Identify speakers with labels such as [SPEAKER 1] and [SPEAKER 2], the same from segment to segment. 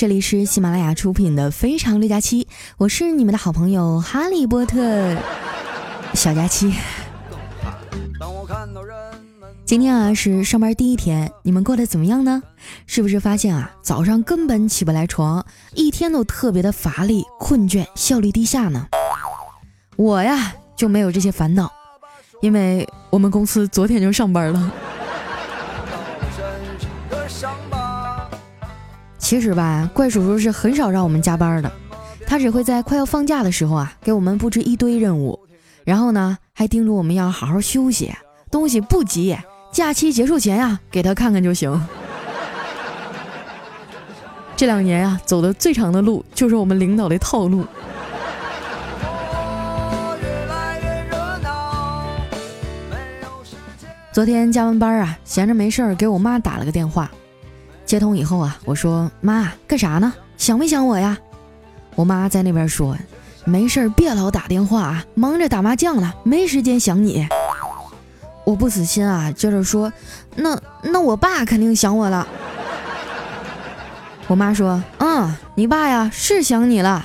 [SPEAKER 1] 这里是喜马拉雅出品的《非常六加七》，我是你们的好朋友哈利波特小佳期。今天啊是上班第一天，你们过得怎么样呢？是不是发现啊早上根本起不来床，一天都特别的乏力、困倦、效率低下呢？我呀就没有这些烦恼，因为我们公司昨天就上班了。其实吧，怪叔叔是很少让我们加班的，他只会在快要放假的时候啊，给我们布置一堆任务，然后呢，还叮嘱我们要好好休息，东西不急，假期结束前呀，给他看看就行。这两年啊，走的最长的路就是我们领导的套路。昨天加完班啊，闲着没事儿，给我妈打了个电话。接通以后啊，我说妈干啥呢？想没想我呀？我妈在那边说，没事儿别老打电话啊，忙着打麻将呢，没时间想你。我不死心啊，接着说，那那我爸肯定想我了。我妈说，嗯，你爸呀是想你了，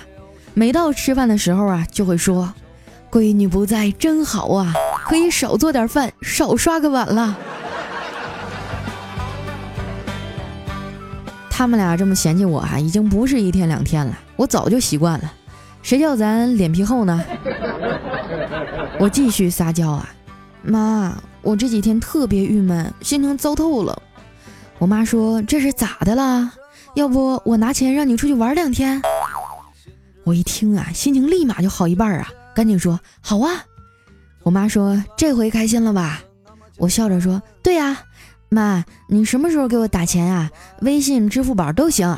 [SPEAKER 1] 每到吃饭的时候啊，就会说，闺女不在真好啊，可以少做点饭，少刷个碗了。他们俩这么嫌弃我啊，已经不是一天两天了，我早就习惯了。谁叫咱脸皮厚呢？我继续撒娇啊，妈，我这几天特别郁闷，心情糟透了。我妈说这是咋的啦？要不我拿钱让你出去玩两天？我一听啊，心情立马就好一半啊，赶紧说好啊。我妈说这回开心了吧？我笑着说对呀。妈，你什么时候给我打钱啊？微信、支付宝都行。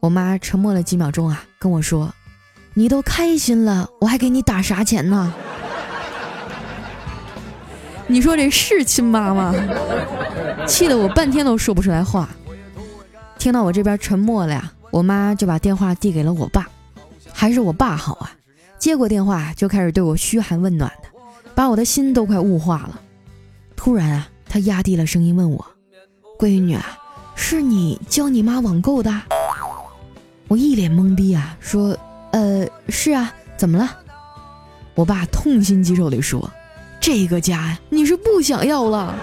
[SPEAKER 1] 我妈沉默了几秒钟啊，跟我说：“你都开心了，我还给你打啥钱呢？”你说这是亲妈吗？气得我半天都说不出来话。听到我这边沉默了呀，我妈就把电话递给了我爸，还是我爸好啊。接过电话就开始对我嘘寒问暖的，把我的心都快雾化了。突然啊。他压低了声音问我：“闺女啊，是你教你妈网购的？”我一脸懵逼啊，说：“呃，是啊，怎么了？”我爸痛心疾首地说：“这个家呀，你是不想要了。”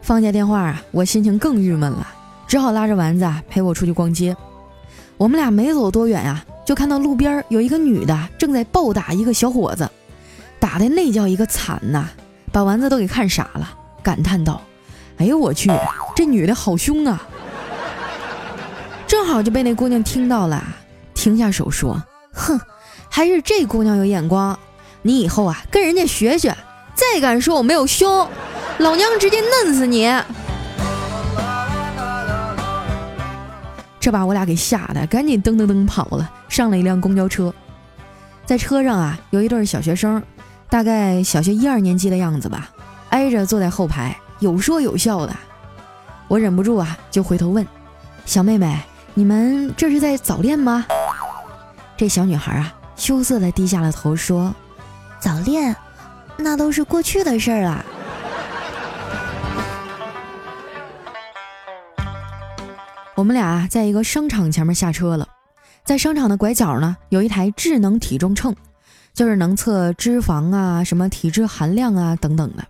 [SPEAKER 1] 放下电话啊，我心情更郁闷了，只好拉着丸子陪我出去逛街。我们俩没走多远呀，就看到路边有一个女的正在暴打一个小伙子。打的那叫一个惨呐，把丸子都给看傻了，感叹道：“哎呦我去，这女的好凶啊！”正好就被那姑娘听到了，停下手说：“哼，还是这姑娘有眼光，你以后啊跟人家学学，再敢说我没有胸，老娘直接嫩死你！”这把我俩给吓得赶紧噔噔噔跑了，上了一辆公交车，在车上啊有一对小学生。大概小学一二年级的样子吧，挨着坐在后排，有说有笑的。我忍不住啊，就回头问：“小妹妹，你们这是在早恋吗？”这小女孩啊，羞涩的低下了头，说：“早恋，那都是过去的事儿了。”我们俩在一个商场前面下车了，在商场的拐角呢，有一台智能体重秤。就是能测脂肪啊，什么体脂含量啊等等的。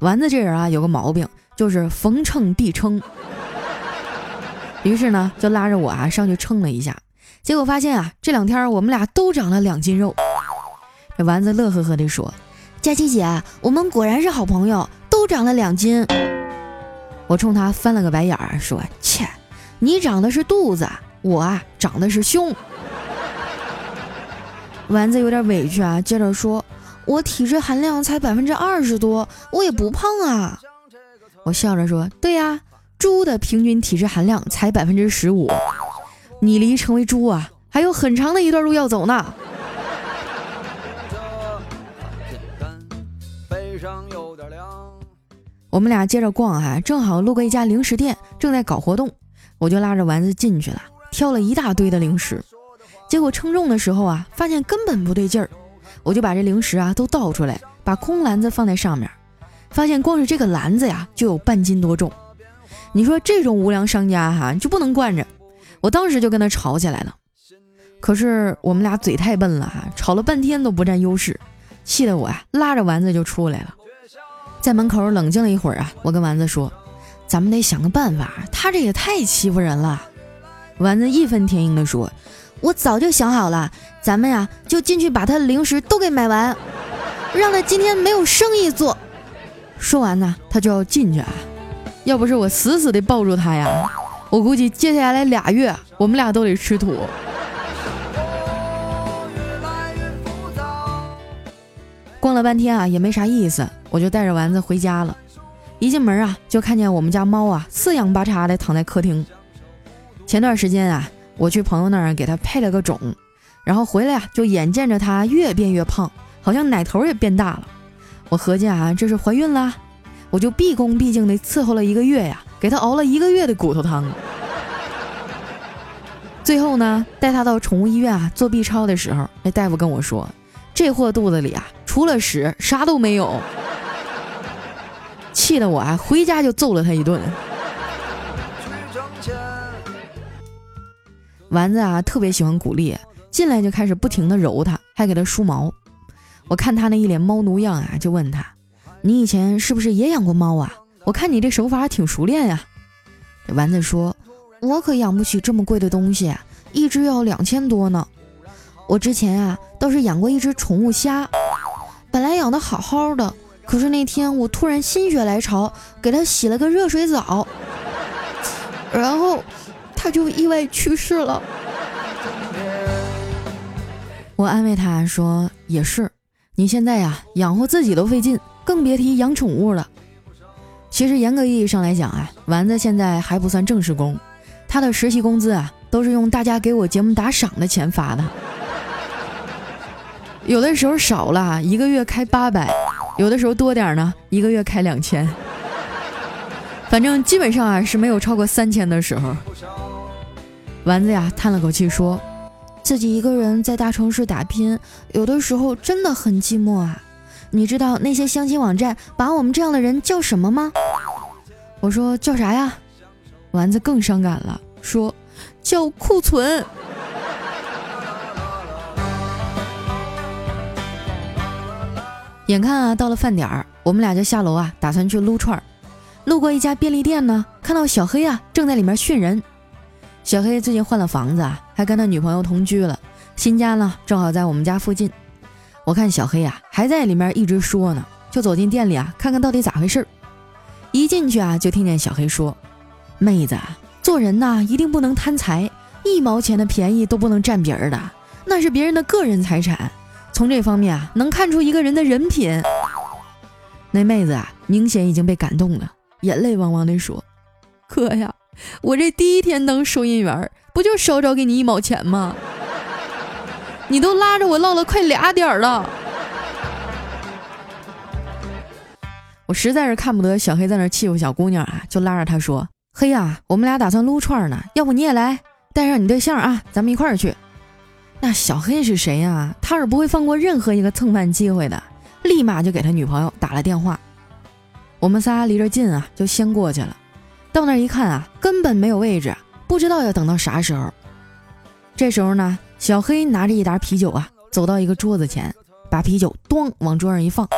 [SPEAKER 1] 丸子这人啊有个毛病，就是逢称必称。于是呢，就拉着我啊上去称了一下，结果发现啊这两天我们俩都长了两斤肉。这丸子乐呵呵地说：“佳琪姐，我们果然是好朋友，都长了两斤。”我冲他翻了个白眼儿说：“切，你长的是肚子，我啊长的是胸。”丸子有点委屈啊，接着说：“我体质含量才百分之二十多，我也不胖啊。”我笑着说：“对呀，猪的平均体质含量才百分之十五，你离成为猪啊还有很长的一段路要走呢。”我们俩接着逛啊，正好路过一家零食店，正在搞活动，我就拉着丸子进去了，挑了一大堆的零食。结果称重的时候啊，发现根本不对劲儿，我就把这零食啊都倒出来，把空篮子放在上面。发现光是这个篮子呀就有半斤多重。你说这种无良商家哈就不能惯着，我当时就跟他吵起来了。可是我们俩嘴太笨了哈，吵了半天都不占优势，气得我呀拉着丸子就出来了。在门口冷静了一会儿啊，我跟丸子说：“咱们得想个办法，他这也太欺负人了。”丸子义愤填膺地说：“我早就想好了，咱们呀就进去把他的零食都给买完，让他今天没有生意做。”说完呢，他就要进去啊。要不是我死死的抱住他呀，我估计接下来俩月我们俩都得吃土。逛了半天啊，也没啥意思，我就带着丸子回家了。一进门啊，就看见我们家猫啊四仰八叉的躺在客厅。前段时间啊，我去朋友那儿给他配了个种，然后回来啊，就眼见着他越变越胖，好像奶头也变大了。我合计啊，这是怀孕了，我就毕恭毕敬的伺候了一个月呀，给他熬了一个月的骨头汤。最后呢，带他到宠物医院啊做 B 超的时候，那大夫跟我说，这货肚子里啊除了屎啥都没有，气得我啊回家就揍了他一顿。丸子啊，特别喜欢古丽，进来就开始不停的揉它，还给它梳毛。我看他那一脸猫奴样啊，就问他：“你以前是不是也养过猫啊？我看你这手法挺熟练呀。”这丸子说：“我可养不起这么贵的东西，一只要两千多呢。我之前啊，倒是养过一只宠物虾，本来养的好好的，可是那天我突然心血来潮，给它洗了个热水澡，然后。”他就意外去世了。我安慰他说：“也是，你现在呀养活自己都费劲，更别提养宠物了。其实严格意义上来讲啊，丸子现在还不算正式工，他的实习工资啊都是用大家给我节目打赏的钱发的。有的时候少了一个月开八百，有的时候多点呢，一个月开两千。反正基本上啊是没有超过三千的时候。”丸子呀，叹了口气说：“自己一个人在大城市打拼，有的时候真的很寂寞啊。你知道那些相亲网站把我们这样的人叫什么吗？”我说：“叫啥呀？”丸子更伤感了，说：“叫库存。”眼看啊，到了饭点儿，我们俩就下楼啊，打算去撸串儿。路过一家便利店呢，看到小黑啊，正在里面训人。小黑最近换了房子啊，还跟他女朋友同居了。新家呢，正好在我们家附近。我看小黑啊，还在里面一直说呢，就走进店里啊，看看到底咋回事。一进去啊，就听见小黑说：“妹子，做人呐，一定不能贪财，一毛钱的便宜都不能占别人的，那是别人的个人财产。从这方面啊，能看出一个人的人品。”那妹子啊，明显已经被感动了，眼泪汪汪地说：“ 哥呀。”我这第一天当收银员，不就少找给你一毛钱吗？你都拉着我唠了快俩点了，我实在是看不得小黑在那欺负小姑娘啊，就拉着他说：“黑呀，我们俩打算撸串呢，要不你也来，带上你对象啊，咱们一块儿去。”那小黑是谁呀？他是不会放过任何一个蹭饭机会的，立马就给他女朋友打了电话。我们仨离着近啊，就先过去了。到那儿一看啊，根本没有位置，不知道要等到啥时候。这时候呢，小黑拿着一打啤酒啊，走到一个桌子前，把啤酒咣往桌上一放，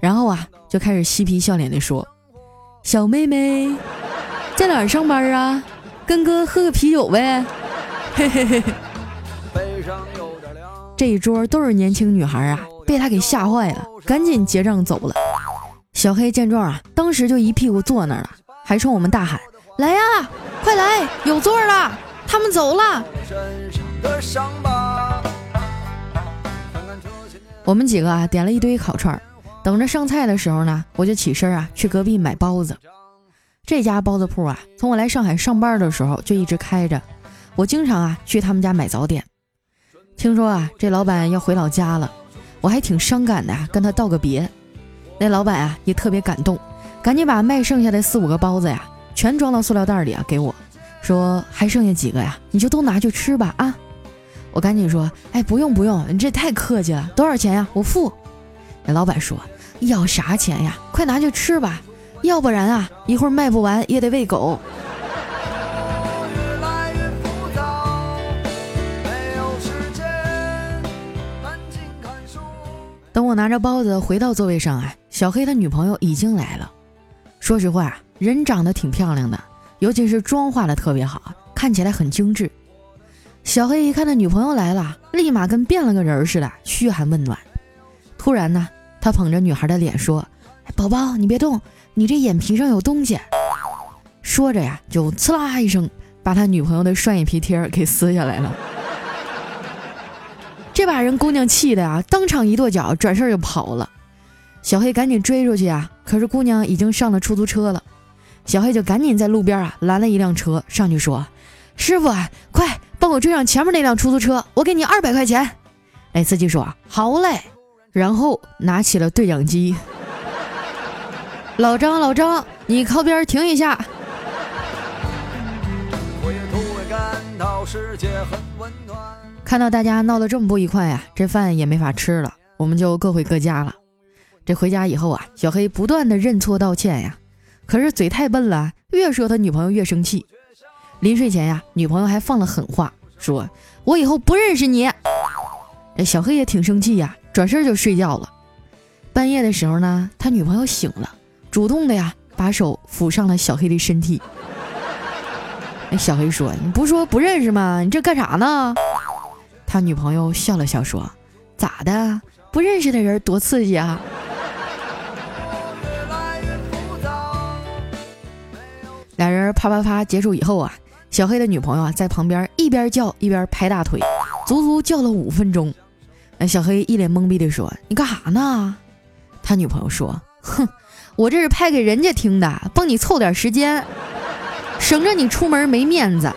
[SPEAKER 1] 然后啊，就开始嬉皮笑脸地说：“小妹妹，在哪儿上班啊？跟哥喝个啤酒呗。”嘿嘿嘿。这一桌都是年轻女孩啊，被他给吓坏了，赶紧结账走了。小黑见状啊，当时就一屁股坐那儿了。还冲我们大喊：“来呀，快来，有座了！他们走了。”我们几个啊点了一堆烤串，等着上菜的时候呢，我就起身啊去隔壁买包子。这家包子铺啊，从我来上海上班的时候就一直开着，我经常啊去他们家买早点。听说啊这老板要回老家了，我还挺伤感的，跟他道个别。那老板啊也特别感动。赶紧把卖剩下的四五个包子呀，全装到塑料袋里啊，给我说还剩下几个呀，你就都拿去吃吧啊！我赶紧说，哎，不用不用，你这太客气了，多少钱呀？我付。那老板说，要啥钱呀？快拿去吃吧，要不然啊，一会儿卖不完也得喂狗。等我拿着包子回到座位上啊，小黑他女朋友已经来了。说实话，人长得挺漂亮的，尤其是妆化的特别好，看起来很精致。小黑一看他女朋友来了，立马跟变了个人似的，嘘寒问暖。突然呢，他捧着女孩的脸说：“宝宝，你别动，你这眼皮上有东西。”说着呀，就呲啦一声把他女朋友的双眼皮贴给撕下来了。这把人姑娘气的呀，当场一跺脚，转身就跑了。小黑赶紧追出去啊，可是姑娘已经上了出租车了。小黑就赶紧在路边啊拦了一辆车，上去说：“师傅啊，快！”帮我追上前面那辆出租车，我给你二百块钱。那司机说：“好嘞。”然后拿起了对讲机。老张，老张，你靠边停一下。看到大家闹得这么不愉快呀，这饭也没法吃了，我们就各回各家了。这回家以后啊，小黑不断的认错道歉呀，可是嘴太笨了，越说他女朋友越生气。临睡前呀，女朋友还放了狠话，说：“我以后不认识你。”这小黑也挺生气呀，转身就睡觉了。半夜的时候呢，他女朋友醒了，主动的呀，把手抚上了小黑的身体。那小黑说：“你不说不认识吗？你这干啥呢？”他女朋友笑了笑说：“咋的？不认识的人多刺激啊！”俩人啪啪啪结束以后啊。小黑的女朋友啊，在旁边一边叫一边拍大腿，足足叫了五分钟。那小黑一脸懵逼地说：“你干啥呢？”他女朋友说：“哼，我这是拍给人家听的，帮你凑点时间，省着你出门没面子。”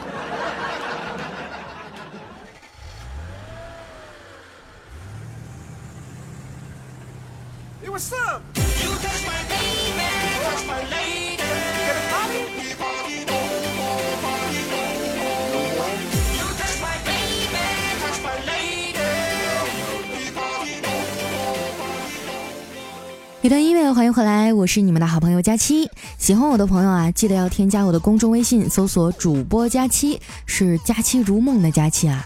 [SPEAKER 1] 欢迎回来，我是你们的好朋友佳期。喜欢我的朋友啊，记得要添加我的公众微信，搜索主播佳期，是佳期如梦的佳期啊。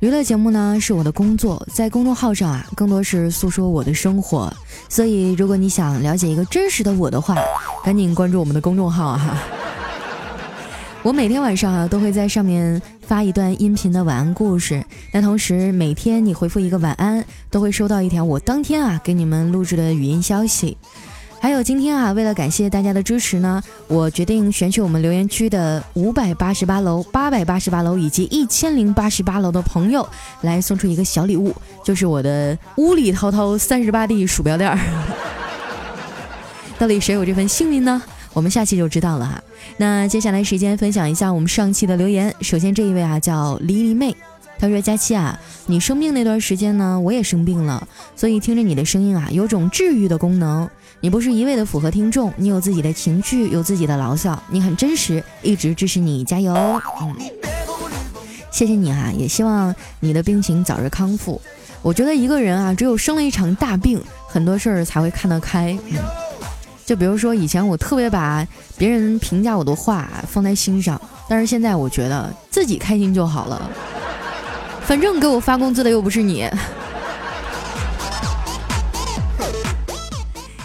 [SPEAKER 1] 娱乐节目呢是我的工作，在公众号上啊，更多是诉说我的生活。所以，如果你想了解一个真实的我的话，赶紧关注我们的公众号哈。我每天晚上啊都会在上面发一段音频的晚安故事，那同时每天你回复一个晚安，都会收到一条我当天啊给你们录制的语音消息。还有今天啊，为了感谢大家的支持呢，我决定选取我们留言区的五百八十八楼、八百八十八楼以及一千零八十八楼的朋友，来送出一个小礼物，就是我的屋里滔滔三十八 D 鼠标垫儿。到底谁有这份幸运呢？我们下期就知道了哈。那接下来时间分享一下我们上期的留言。首先这一位啊叫黎黎妹，她说：“佳期啊，你生病那段时间呢，我也生病了，所以听着你的声音啊，有种治愈的功能。你不是一味的符合听众，你有自己的情绪，有自己的牢骚，你很真实，一直支持你，加油！嗯，谢谢你啊，也希望你的病情早日康复。我觉得一个人啊，只有生了一场大病，很多事儿才会看得开。”嗯。就比如说，以前我特别把别人评价我的话放在心上，但是现在我觉得自己开心就好了。反正给我发工资的又不是你。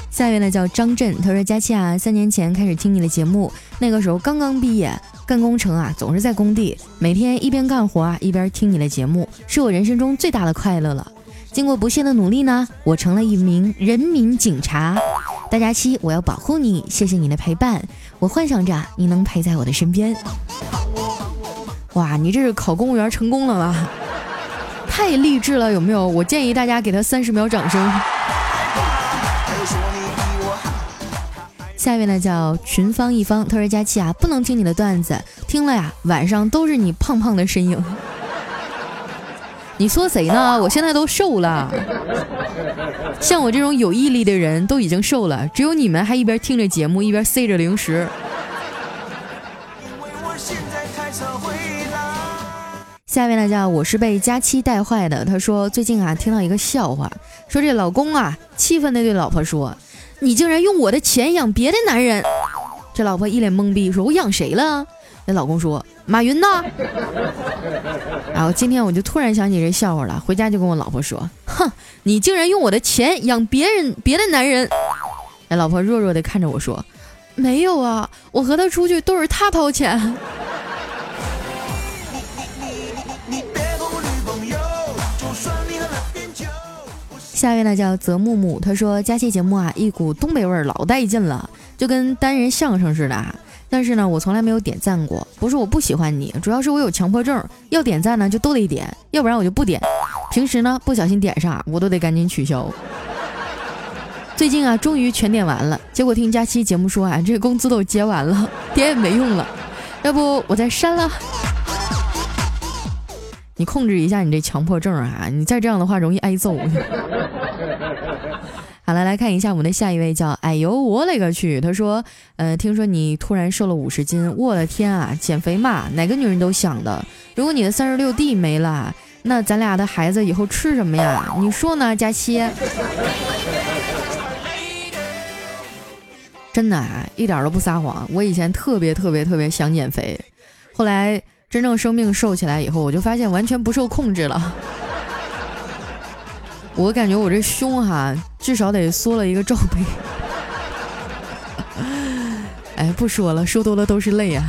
[SPEAKER 1] 下一位呢叫张震，他说：“佳期啊，三年前开始听你的节目，那个时候刚刚毕业，干工程啊，总是在工地，每天一边干活啊一边听你的节目，是我人生中最大的快乐了。经过不懈的努力呢，我成了一名人民警察。”大家期，我要保护你，谢谢你的陪伴。我幻想着你能陪在我的身边。哇，你这是考公务员成功了吗？太励志了，有没有？我建议大家给他三十秒掌声。下一位呢，叫群芳一方，他说：“佳期啊，不能听你的段子，听了呀，晚上都是你胖胖的身影。”你说谁呢？我现在都瘦了，像我这种有毅力的人都已经瘦了，只有你们还一边听着节目一边塞着零食。下面呢叫我是被佳期带坏的。他说最近啊听到一个笑话，说这老公啊气愤的对老婆说：“你竟然用我的钱养别的男人！这老婆一脸懵逼，说：“我养谁了？”那老公说：“马云呢？”然后今天我就突然想起这笑话了，回家就跟我老婆说：“哼，你竟然用我的钱养别人别的男人！”那老婆弱弱的看着我说：“没有啊，我和他出去都是他掏钱。”下一位呢叫泽木木，他说：“佳期节目啊，一股东北味儿，老带劲了，就跟单人相声似的啊。但是呢，我从来没有点赞过，不是我不喜欢你，主要是我有强迫症，要点赞呢就都得点，要不然我就不点。平时呢不小心点上，我都得赶紧取消。最近啊，终于全点完了，结果听佳期节目说啊，这个工资都结完了，点也没用了，要不我再删了。”你控制一下你这强迫症啊！你再这样的话容易挨揍。好了，来看一下我们的下一位，叫哎呦我勒个去！他说，呃，听说你突然瘦了五十斤，我的天啊，减肥嘛，哪个女人都想的。如果你的三十六 D 没了，那咱俩的孩子以后吃什么呀？你说呢，佳期？真的啊，一点都不撒谎。我以前特别特别特别想减肥，后来。真正生病瘦起来以后，我就发现完全不受控制了。我感觉我这胸哈，至少得缩了一个罩杯。哎，不说了，说多了都是泪啊。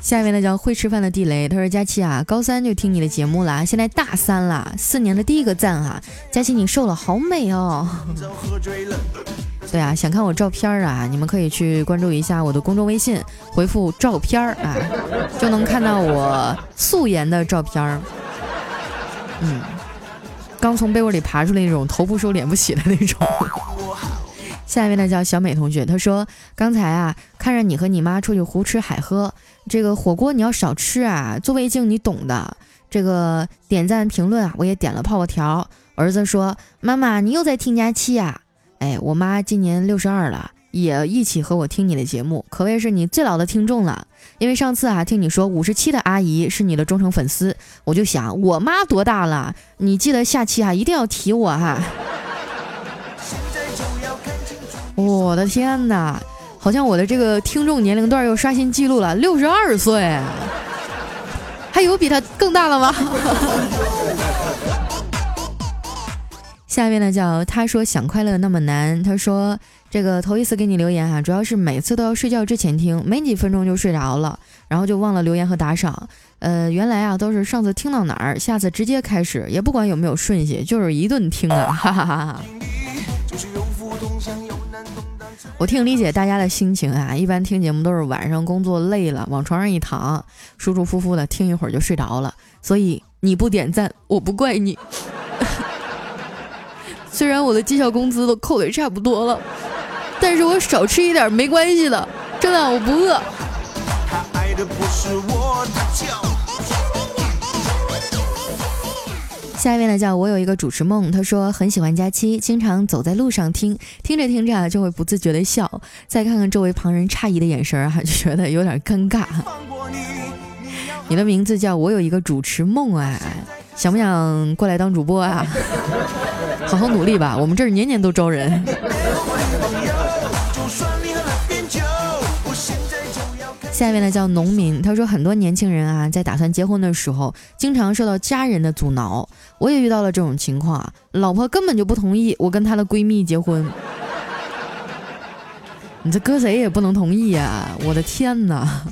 [SPEAKER 1] 下面呢叫会吃饭的地雷，他说：“佳期啊，高三就听你的节目了，现在大三了，四年的第一个赞哈，佳期你瘦了，好美哦。”对啊，想看我照片啊，你们可以去关注一下我的公众微信，回复照片儿啊，就能看到我素颜的照片儿。嗯，刚从被窝里爬出来那种，头不收脸不洗的那种。下一位呢叫小美同学，她说刚才啊，看着你和你妈出去胡吃海喝，这个火锅你要少吃啊，做胃镜你懂的。这个点赞评论啊，我也点了泡泡条。儿子说妈妈，你又在听假期呀？哎，我妈今年六十二了，也一起和我听你的节目，可谓是你最老的听众了。因为上次啊，听你说五十七的阿姨是你的忠诚粉丝，我就想我妈多大了？你记得下期啊一定要提我哈。我的天哪，好像我的这个听众年龄段又刷新记录了，六十二岁，还有比他更大了吗？下面呢叫他说想快乐那么难。他说这个头一次给你留言啊，主要是每次都要睡觉之前听，没几分钟就睡着了，然后就忘了留言和打赏。呃，原来啊都是上次听到哪儿，下次直接开始，也不管有没有顺序，就是一顿听啊，哈哈哈哈。我挺理解大家的心情啊，一般听节目都是晚上工作累了，往床上一躺，舒舒服服的听一会儿就睡着了。所以你不点赞，我不怪你。虽然我的绩效工资都扣的也差不多了，但是我少吃一点没关系的，真的我不饿。下一位呢，叫我有一个主持梦，他说很喜欢佳期，经常走在路上听，听着听着啊就会不自觉的笑，再看看周围旁人诧异的眼神儿，就觉得有点尴尬。你的名字叫我有一个主持梦啊，想不想过来当主播啊？好好努力吧，我们这儿年年都招人。下一位呢叫农民，他说很多年轻人啊，在打算结婚的时候，经常受到家人的阻挠。我也遇到了这种情况，老婆根本就不同意我跟她的闺蜜结婚。你这搁谁也不能同意呀！我的天哪！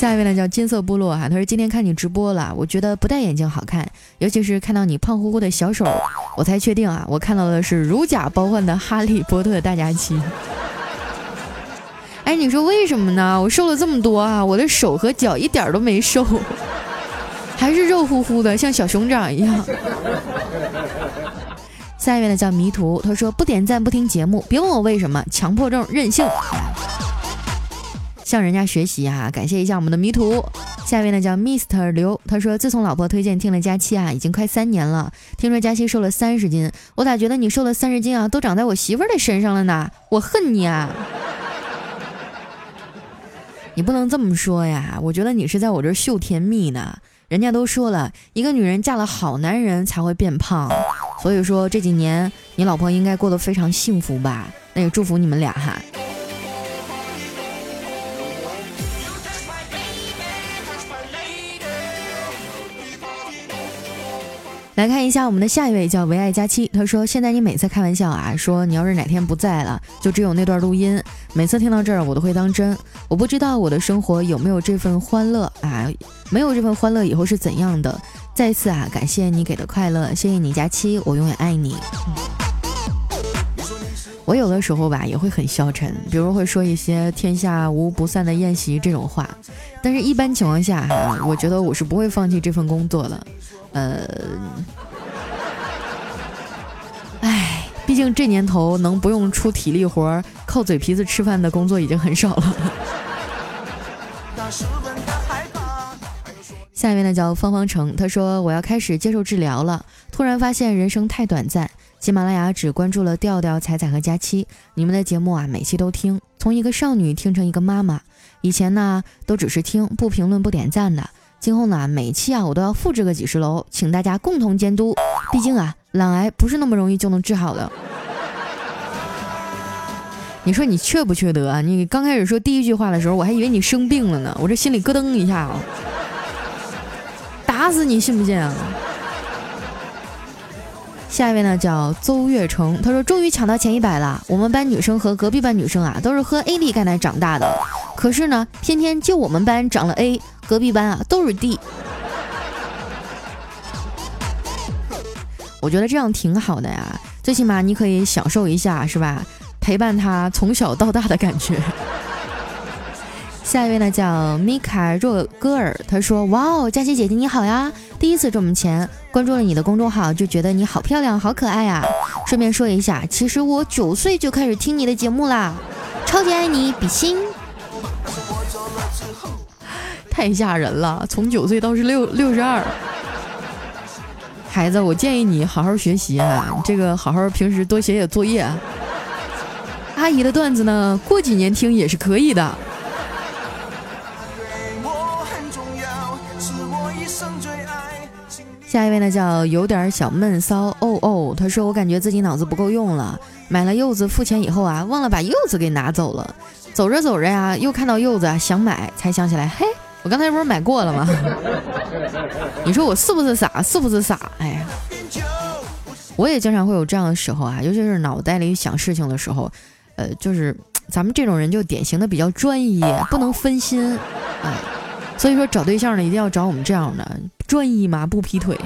[SPEAKER 1] 下一位呢叫金色部落哈，他说今天看你直播了，我觉得不戴眼镜好看，尤其是看到你胖乎乎的小手，我才确定啊，我看到的是如假包换的哈利波特大假期。哎，你说为什么呢？我瘦了这么多啊，我的手和脚一点都没瘦，还是肉乎乎的，像小熊掌一样。下一位呢叫迷途，他说不点赞不听节目，别问我为什么，强迫症任性。向人家学习啊！感谢一下我们的迷途。下一位呢叫 Mr 刘，他说自从老婆推荐听了佳期啊，已经快三年了。听说佳期瘦了三十斤，我咋觉得你瘦了三十斤啊，都长在我媳妇儿的身上了呢？我恨你啊！你不能这么说呀！我觉得你是在我这儿秀甜蜜呢。人家都说了一个女人嫁了好男人才会变胖，所以说这几年你老婆应该过得非常幸福吧？那也祝福你们俩哈。来看一下我们的下一位叫唯爱佳期，他说：“现在你每次开玩笑啊，说你要是哪天不在了，就只有那段录音。每次听到这儿，我都会当真。我不知道我的生活有没有这份欢乐啊？没有这份欢乐，以后是怎样的？再次啊，感谢你给的快乐，谢谢你佳期，我永远爱你。我有的时候吧，也会很消沉，比如会说一些‘天下无不散的宴席’这种话，但是一般情况下哈，我觉得我是不会放弃这份工作的。”呃，哎，毕竟这年头能不用出体力活、靠嘴皮子吃饭的工作已经很少了。下面呢叫方方城，他说我要开始接受治疗了，突然发现人生太短暂。喜马拉雅只关注了调调、彩彩和佳期，你们的节目啊，每期都听，从一个少女听成一个妈妈。以前呢，都只是听，不评论、不点赞的。今后呢，每期啊，我都要复制个几十楼，请大家共同监督。毕竟啊，懒癌不是那么容易就能治好的。你说你缺不缺德啊？你刚开始说第一句话的时候，我还以为你生病了呢，我这心里咯噔一下啊，打死你信不信啊？下一位呢叫邹月成，他说终于抢到前一百了。我们班女生和隔壁班女生啊，都是喝 A D 钙奶长大的，可是呢，偏偏就我们班长了 A。隔壁班啊都是 D，我觉得这样挺好的呀，最起码你可以享受一下，是吧？陪伴他从小到大的感觉。下一位呢叫米卡若戈尔，他说：“哇哦，佳琪姐姐你好呀，第一次这么前关注了你的公众号，就觉得你好漂亮，好可爱呀。顺便说一下，其实我九岁就开始听你的节目啦，超级爱你，比心。”太吓人了，从九岁到是六六十二，孩子，我建议你好好学习啊，这个好好平时多写写作业。阿姨的段子呢，过几年听也是可以的。呢叫有点小闷骚哦哦，他说我感觉自己脑子不够用了，买了柚子付钱以后啊，忘了把柚子给拿走了，走着走着呀，又看到柚子想买，才想起来，嘿。我刚才不是买过了吗？你说我是不是傻？是不是傻？哎呀，我也经常会有这样的时候啊，尤其是脑袋里想事情的时候，呃，就是咱们这种人就典型的比较专一，不能分心啊。所以说找对象呢，一定要找我们这样的专一嘛，不劈腿。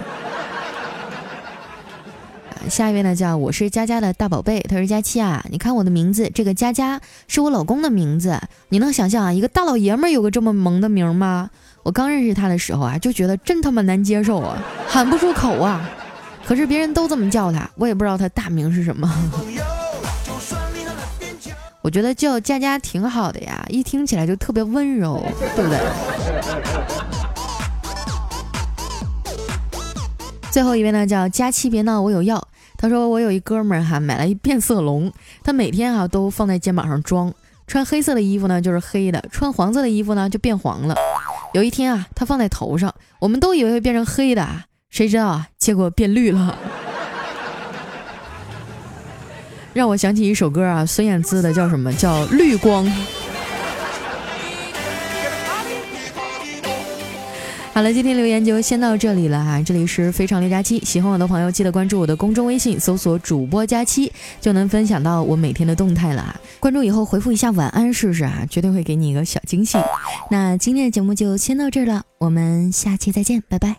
[SPEAKER 1] 下一位呢，叫我是佳佳的大宝贝，他是佳期啊。你看我的名字，这个佳佳是我老公的名字。你能想象啊，一个大老爷们儿有个这么萌的名吗？我刚认识他的时候啊，就觉得真他妈难接受啊，喊不出口啊。可是别人都这么叫他，我也不知道他大名是什么。我觉得叫佳佳挺好的呀，一听起来就特别温柔，对不对？最后一位呢，叫佳期，别闹，我有药。他说：“我有一哥们儿哈，买了一变色龙，他每天啊都放在肩膀上装。穿黑色的衣服呢就是黑的，穿黄色的衣服呢就变黄了。有一天啊，他放在头上，我们都以为会变成黑的，谁知道啊，结果变绿了。让我想起一首歌啊，孙燕姿的叫什么叫绿光。”好了，今天留言就先到这里了哈。这里是非常六加七，喜欢我的朋友记得关注我的公众微信，搜索主播加七，就能分享到我每天的动态了啊。关注以后回复一下晚安试试啊，绝对会给你一个小惊喜。那今天的节目就先到这儿了，我们下期再见，拜拜。